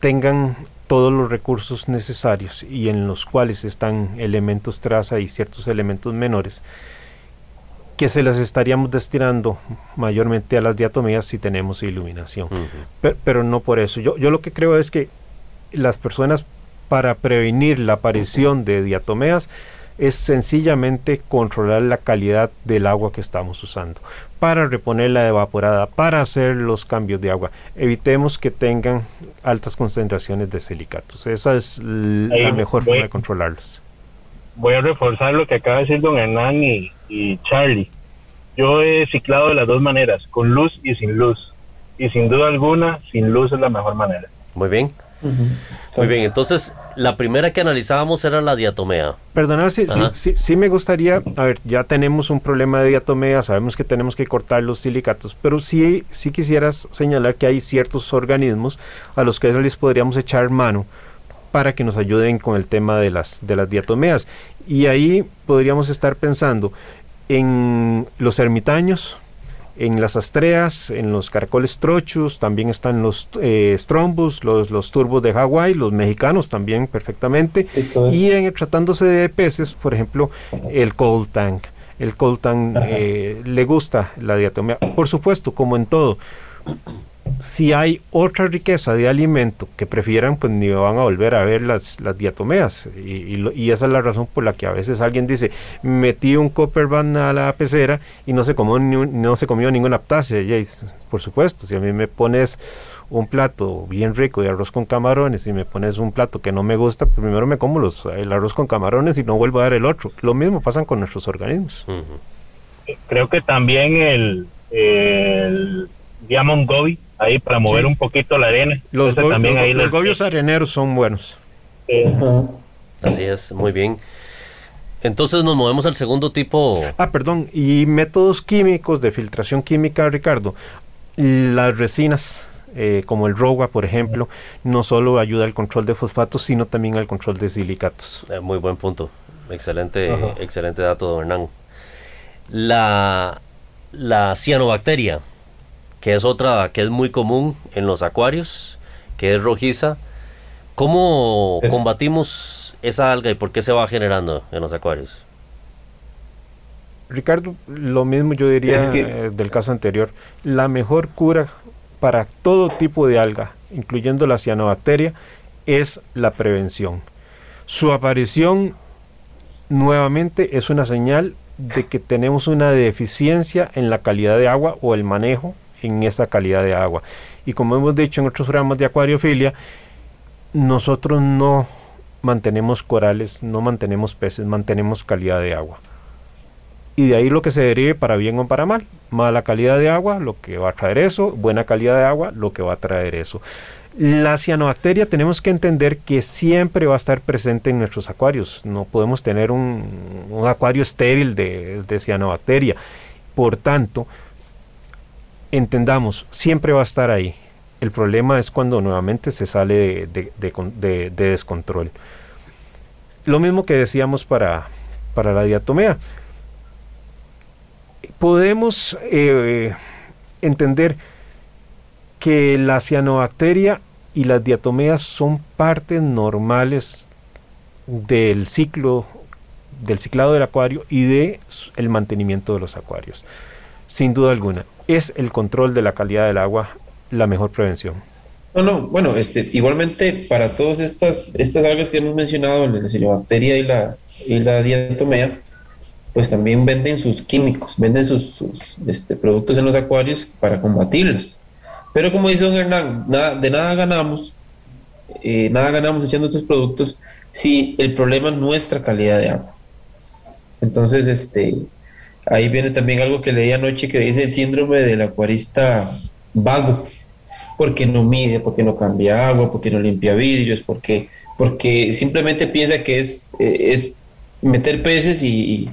tengan todos los recursos necesarios y en los cuales están elementos traza y ciertos elementos menores que se las estaríamos destinando mayormente a las diatomías si tenemos iluminación. pero, no por eso. Yo, yo lo que creo es que las personas para prevenir la aparición de diatomeas es sencillamente controlar la calidad del agua que estamos usando para reponer la evaporada, para hacer los cambios de agua. Evitemos que tengan altas concentraciones de silicatos. Esa es la mejor forma de controlarlos. Voy a reforzar lo que acaba de decir don Hernán y, y Charlie. Yo he ciclado de las dos maneras, con luz y sin luz. Y sin duda alguna, sin luz es la mejor manera. Muy bien. Muy bien, entonces la primera que analizábamos era la diatomea. Perdona, sí, sí, sí, me gustaría, a ver, ya tenemos un problema de diatomea, sabemos que tenemos que cortar los silicatos, pero sí, sí quisieras señalar que hay ciertos organismos a los que les podríamos echar mano para que nos ayuden con el tema de las, de las diatomeas. Y ahí podríamos estar pensando en los ermitaños, en las astreas, en los caracoles trochos, también están los eh, strombus, los, los turbos de Hawái, los mexicanos también perfectamente. y en, tratándose de peces, por ejemplo, el cold tank. El cold tank eh, le gusta la diatomea. Por supuesto, como en todo, si hay otra riqueza de alimento que prefieran, pues ni van a volver a ver las, las diatomeas. Y, esa es la razón por la que a veces alguien dice, metí un copperban a la pecera y no se comió, ni no se comió ninguna aptácea. por supuesto, si a mí me pones un plato bien rico de arroz con camarones y me pones un plato que no me gusta, pues primero me como los, el arroz con camarones y no vuelvo a dar el otro. Lo mismo pasa con nuestros organismos. Creo que también el, el Diamond Gobi ahí para mover un poquito la arena. Los, también ahí los gobios areneros son buenos. Así es, muy bien. Entonces nos movemos al segundo tipo. Ah, perdón, y métodos químicos de filtración química, Ricardo. Las resinas, eh, como el ROGA, por ejemplo, no solo ayuda al control de fosfatos, sino también al control de silicatos. Eh, muy buen punto. Excelente, excelente dato, don Hernán. La, la cianobacteria, que es otra que es muy común en los acuarios, que es rojiza. ¿Cómo combatimos esa alga y por qué se va generando en los acuarios? Ricardo, lo mismo yo diría eh, del caso anterior. La mejor cura para todo tipo de alga, incluyendo la cianobacteria, es la prevención. Su aparición nuevamente es una señal de que tenemos una deficiencia en la calidad de agua o el manejo en esa calidad de agua. Y como hemos dicho en otros programas de acuariofilia, nosotros no mantenemos corales, no mantenemos peces, mantenemos calidad de agua. Y de ahí lo que se derive para bien o para mal. Mala calidad de agua, lo que va a traer eso. Buena calidad de agua, lo que va a traer eso. La cianobacteria tenemos que entender que siempre va a estar presente en nuestros acuarios. No podemos tener un, acuario estéril de, de cianobacteria. Por tanto, entendamos, siempre va a estar ahí. El problema es cuando nuevamente se sale de, descontrol. Lo mismo que decíamos para, para la diatomea. Podemos eh, entender que la cianobacteria y las diatomeas son partes normales del ciclo del ciclado del acuario y de mantenimiento de los acuarios sin duda alguna es el control de la calidad del agua la mejor prevención. No, no, bueno, este, igualmente para todas estas, estas algas que hemos mencionado, la cianobacteria y la, y la diatomea, pues también venden sus químicos, venden sus, este, productos en los acuarios para combatirlas. Pero como dice don Hernán, nada, de nada ganamos, eh, nada ganamos echando estos productos si el problema es nuestra calidad de agua. Entonces, este, Ahí viene también algo que leí anoche que dice el síndrome del acuarista vago, porque no mide, porque no cambia agua, porque no limpia vidrios, porque, porque simplemente piensa que es, eh, es meter peces y,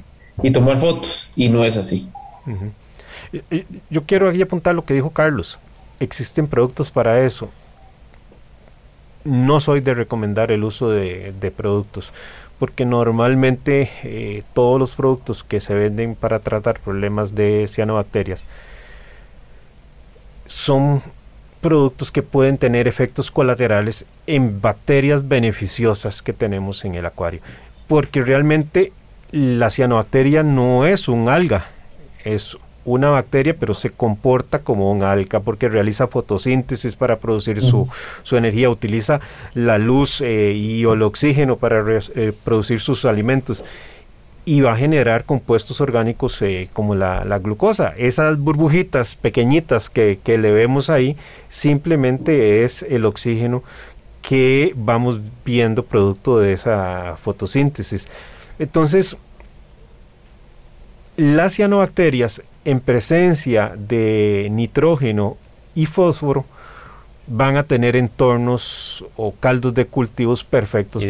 tomar fotos, y no es así. Yo quiero aquí apuntar lo que dijo Carlos. Existen productos para eso. No soy de recomendar el uso de, de productos porque normalmente eh, todos los productos que se venden para tratar problemas de cianobacterias son productos que pueden tener efectos colaterales en bacterias beneficiosas que tenemos en el acuario, porque realmente la cianobacteria no es un alga, es una bacteria, pero se comporta como un alga porque realiza fotosíntesis para producir su, energía, utiliza la luz eh, y el oxígeno para eh, producir sus alimentos. y va a generar compuestos orgánicos eh, como la, glucosa. Esas burbujitas pequeñitas que, que, le vemos ahí simplemente es el oxígeno que vamos viendo producto de esa fotosíntesis. Entonces, las cianobacterias en presencia de nitrógeno y fósforo van a tener entornos o caldos de cultivos perfectos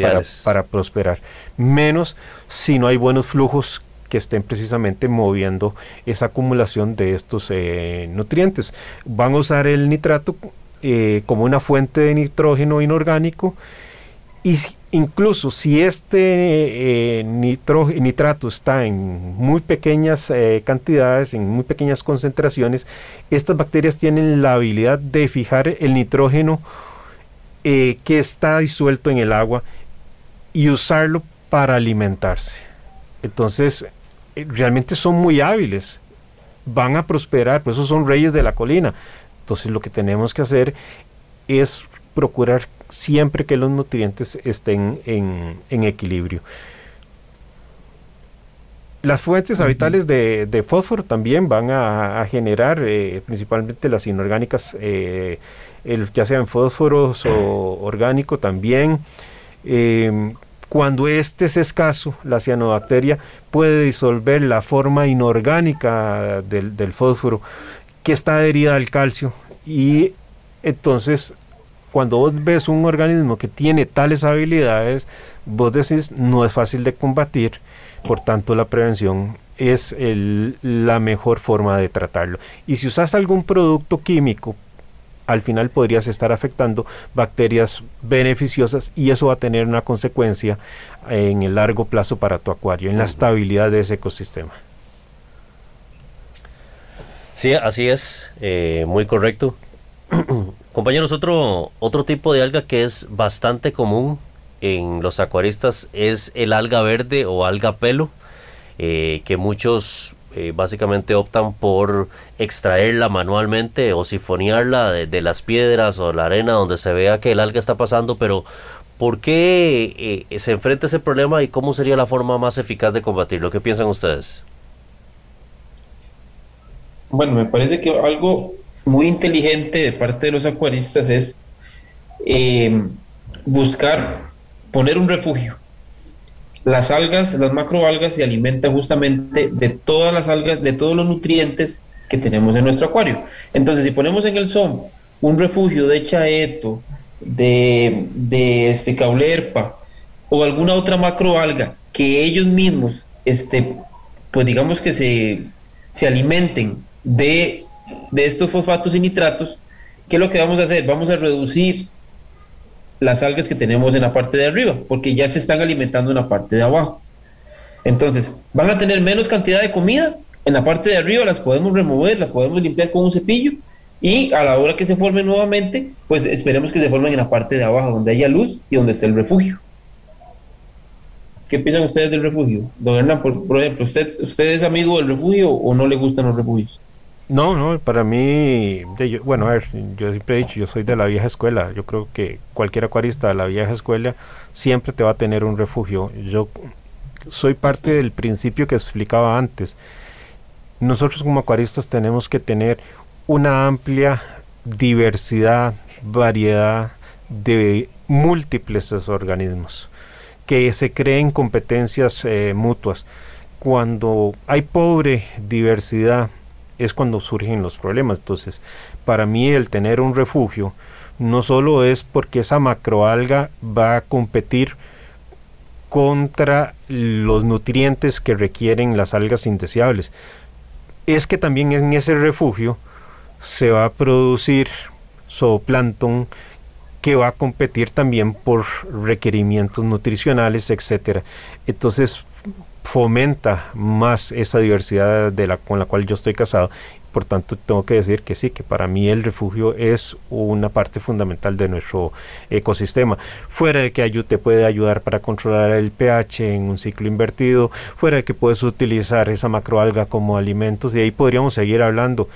para, prosperar. Menos si no hay buenos flujos que estén precisamente moviendo esa acumulación de estos eh, nutrientes. Van a usar el nitrato eh, como una fuente de nitrógeno inorgánico y incluso si este eh, nitrato está en muy pequeñas eh, cantidades, en muy pequeñas concentraciones, estas bacterias tienen la habilidad de fijar el nitrógeno eh, que está disuelto en el agua y usarlo para alimentarse. Entonces, realmente son muy hábiles, van a prosperar, por eso son reyes de la colina. Entonces, lo que tenemos que hacer es procurar siempre que los nutrientes estén en, equilibrio. Las fuentes habitales de, fósforo también van a, generar eh, principalmente las inorgánicas, eh, ya sean fósforos o orgánico también. Em, cuando este es escaso, la cianobacteria puede disolver la forma inorgánica del, del fósforo que está adherida al calcio y entonces cuando vos ves un organismo que tiene tales habilidades, vos decís no es fácil de combatir, por tanto la prevención es la mejor forma de tratarlo. Y si usas algún producto químico, al final podrías estar afectando bacterias beneficiosas y eso va a tener una consecuencia en el largo plazo para tu acuario, en la estabilidad de ese ecosistema. Sí, así es, eh, muy correcto. Compañeros, otro, otro tipo de alga que es bastante común en los acuaristas es el alga verde o alga pelo, eh, que muchos eh, básicamente optan por extraerla manualmente o sifonearla de, las piedras o la arena donde se vea que el alga está pasando, pero ¿por qué eh, se enfrenta ese problema y cómo sería la forma más eficaz de combatirlo? ¿Qué piensan ustedes? Bueno, me parece que algo muy inteligente de parte de los acuaristas es eh, buscar poner un refugio. Las algas, las macroalgas, se alimentan justamente de todas las algas, de todos los nutrientes que tenemos en nuestro acuario. Entonces, si ponemos en el SOM un refugio de chaeto, de, de este caulerpa o alguna otra macroalga que ellos mismos, este, pues digamos que se, se alimenten de de estos fosfatos y nitratos, ¿qué es lo que vamos a hacer? Vamos a reducir las algas que tenemos en la parte de arriba, porque ya se están alimentando en la parte de abajo. Entonces, van a tener menos cantidad de comida, en la parte de arriba las podemos remover, las podemos limpiar con un cepillo y a la hora que se formen nuevamente, pues esperemos que se formen en la parte de abajo, donde haya luz y donde esté el refugio. ¿Qué piensan ustedes del refugio? Don Hernán, por, por ejemplo, ¿usted, ¿usted es amigo del refugio o no le gustan los refugios? No, no, para mí, bueno, a ver, yo siempre he dicho, yo soy de la vieja escuela, yo creo que cualquier acuarista de la vieja escuela siempre te va a tener un refugio. Yo soy parte del principio que explicaba antes. Nosotros como acuaristas tenemos que tener una amplia diversidad, variedad de múltiples organismos que se creen competencias eh, mutuas. Cuando hay pobre diversidad, es cuando surgen los problemas. Entonces, para mí el tener un refugio no solo es porque esa macroalga va a competir contra los nutrientes que requieren las algas indeseables, es que también en ese refugio se va a producir zooplancton que va a competir también por requerimientos nutricionales, etcétera. Entonces, fomenta más esa diversidad de la, con la cual yo estoy casado. Por tanto, tengo que decir que sí, que para mí el refugio es una parte fundamental de nuestro ecosistema. Fuera de que te puede ayudar para controlar el pH en un ciclo invertido, fuera de que puedes utilizar esa macroalga como alimentos, y ahí podríamos seguir hablando.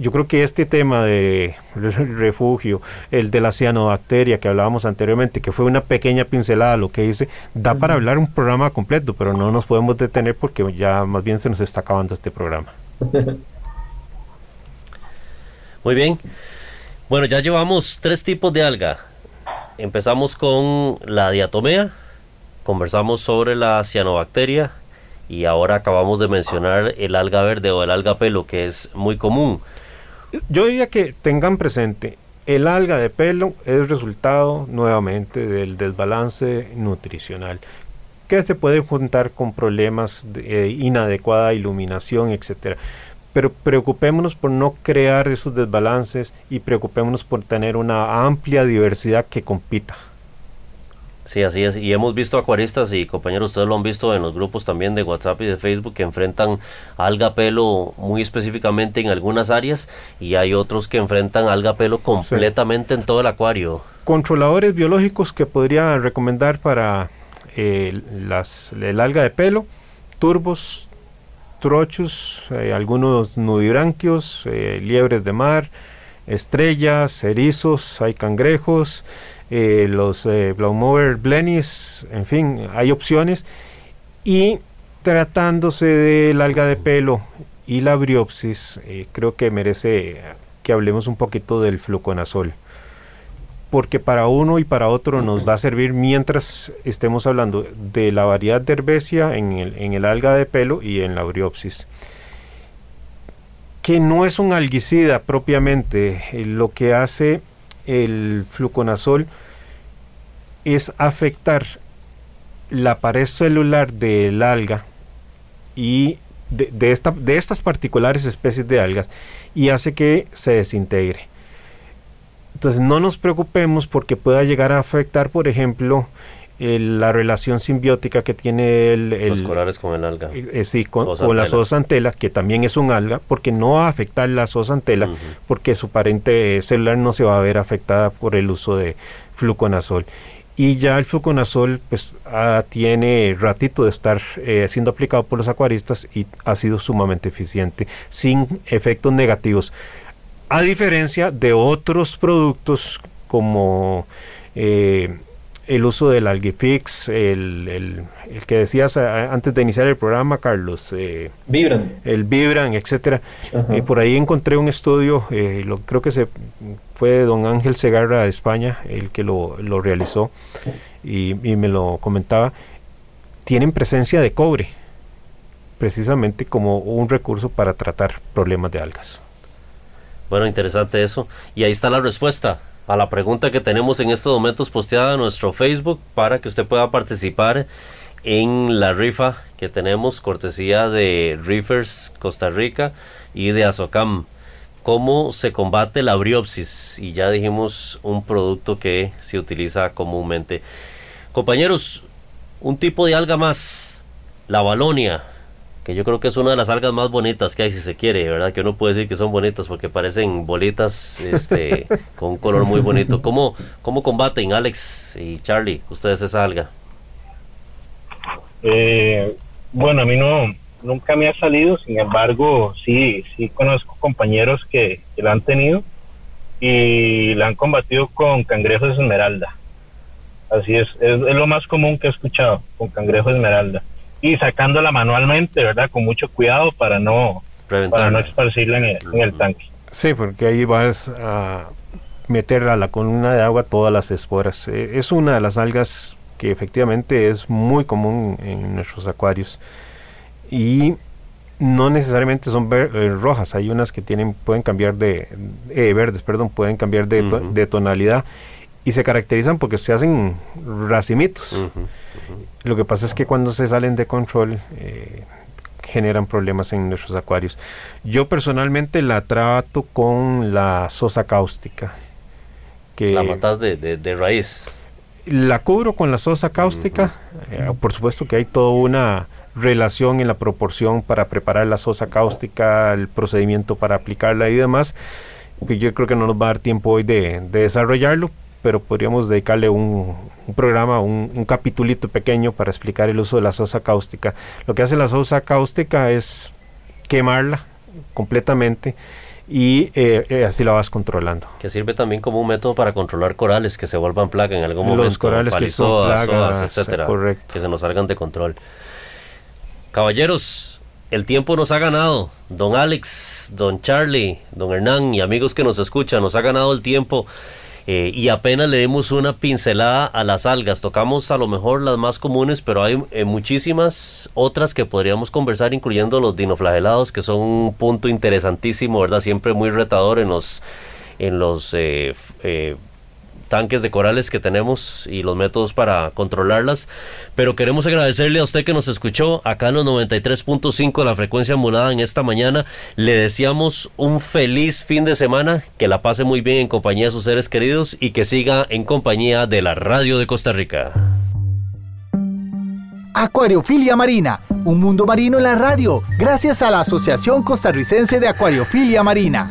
Yo creo que este tema de refugio, el de la cianobacteria que hablábamos anteriormente, que fue una pequeña pincelada lo que hice, da para hablar un programa completo, pero no nos podemos detener porque ya más bien se nos está acabando este programa. Muy bien. Bueno, ya llevamos tres tipos de alga. Empezamos con la diatomea, conversamos sobre la cianobacteria y ahora acabamos de mencionar el alga verde o el alga pelo, que es muy común. Yo diría que tengan presente, el alga de pelo es resultado nuevamente del desbalance nutricional que se puede juntar con problemas de eh, inadecuada iluminación, etcétera. Pero preocupémonos por no crear esos desbalances y preocupémonos por tener una amplia diversidad que compita. Sí, así es. Y hemos visto acuaristas y compañeros, ustedes lo han visto en los grupos también de WhatsApp y de Facebook que enfrentan alga pelo muy específicamente en algunas áreas y hay otros que enfrentan alga pelo completamente en todo el acuario. Controladores biológicos que podría recomendar para eh, las, el alga de pelo, turbos, trochus, eh, algunos nudibranquios, eh, liebres de mar, estrellas, erizos, hay cangrejos, eh, los eh, Blaumover Blenis, en fin, hay opciones. Y tratándose del alga de pelo y la briopsis, eh, creo que merece que hablemos un poquito del fluconazol. Porque para uno y para otro nos va a servir mientras estemos hablando de la variedad de herbesia en el, en el alga de pelo y en la briopsis que no es un algicida propiamente, lo que hace el fluconazol es afectar la pared celular del alga y de, esta, de estas particulares especies de algas y hace que se desintegre. Entonces no nos preocupemos porque pueda llegar a afectar, por ejemplo, la relación simbiótica que tiene el, los corales con el alga. Eh, eh, sí, con, la zoosantela, que también es un alga, porque no va a afectar la zoosantela, porque su parente celular no se va a ver afectada por el uso de fluconazol. Y ya el fluconazol pues ah, tiene ratito de estar eh, siendo aplicado por los acuaristas y ha sido sumamente eficiente, sin efectos negativos. A diferencia de otros productos como el uso del Algifix, el, el, el, que decías antes de iniciar el programa, Carlos. Eh, Vibran. El Vibran, etcétera. Eh, por ahí encontré un estudio, eh, lo, creo que se fue don Ángel Segarra de España, el que lo, lo realizó y, y, me lo comentaba. Tienen presencia de cobre, precisamente como un recurso para tratar problemas de algas. Bueno, interesante eso. Y ahí está la respuesta a la pregunta que tenemos en estos momentos posteada en nuestro Facebook para que usted pueda participar en la rifa que tenemos cortesía de Riffers Costa Rica y de Azocam. ¿Cómo se combate la briopsis? Y ya dijimos un producto que se utiliza comúnmente. Compañeros, un tipo de alga más, la balonia, que yo creo que es una de las algas más bonitas que hay si se quiere, ¿verdad? Que uno puede decir que son bonitas porque parecen bolitas este, con un color muy bonito. ¿Cómo, ¿Cómo combaten Alex y Charlie ustedes esa alga? Eh, bueno, a mí no, nunca me ha salido, sin embargo, sí, sí conozco compañeros que, la han tenido y la han combatido con cangrejos esmeralda. Así es, es, es lo más común que he escuchado, con cangrejo esmeralda y sacándola manualmente, ¿verdad? Con mucho cuidado para no, para no esparcirla en el, tanque. Sí, porque ahí vas a meter a la columna de agua todas las esporas. Eh, es una de las algas que efectivamente es muy común en nuestros acuarios y no necesariamente son eh, rojas, hay unas que tienen pueden cambiar de eh, verdes, perdón, pueden cambiar de, de tonalidad y se caracterizan porque se hacen racimitos. Lo que pasa es que cuando se salen de control eh, generan problemas en nuestros acuarios. Yo personalmente la trato con la sosa cáustica. Que la matas de, de, raíz. La cubro con la sosa cáustica. Eh, por supuesto que hay toda una relación en la proporción para preparar la sosa cáustica, el procedimiento para aplicarla y demás. Yo creo que no nos va a dar tiempo hoy de, de desarrollarlo, pero podríamos dedicarle un, programa, un, un, capitulito pequeño para explicar el uso de la sosa cáustica. Lo que hace la sosa cáustica es quemarla completamente y eh, eh, así la vas controlando. Que sirve también como un método para controlar corales que se vuelvan plaga en algún Los momento. corales que son palizoas, plagas, soas, etcétera, correcto. Que se nos salgan de control. Caballeros, el tiempo nos ha ganado. Don Alex, don Charlie, don Hernán y amigos que nos escuchan, nos ha ganado el tiempo. Eh, y apenas le dimos una pincelada a las algas. Tocamos a lo mejor las más comunes, pero hay eh, muchísimas otras que podríamos conversar, incluyendo los dinoflagelados, que son un punto interesantísimo, ¿verdad? Siempre muy retador en los, en los eh, eh, tanques de corales que tenemos y los métodos para controlarlas. Pero queremos agradecerle a usted que nos escuchó acá en los 93.5 de la frecuencia modulada en esta mañana. Le deseamos un feliz fin de semana, que la pase muy bien en compañía de sus seres queridos y que siga en compañía de la Radio de Costa Rica. Acuariofilia Marina, un mundo marino en la radio, gracias a la Asociación Costarricense de Acuariofilia Marina.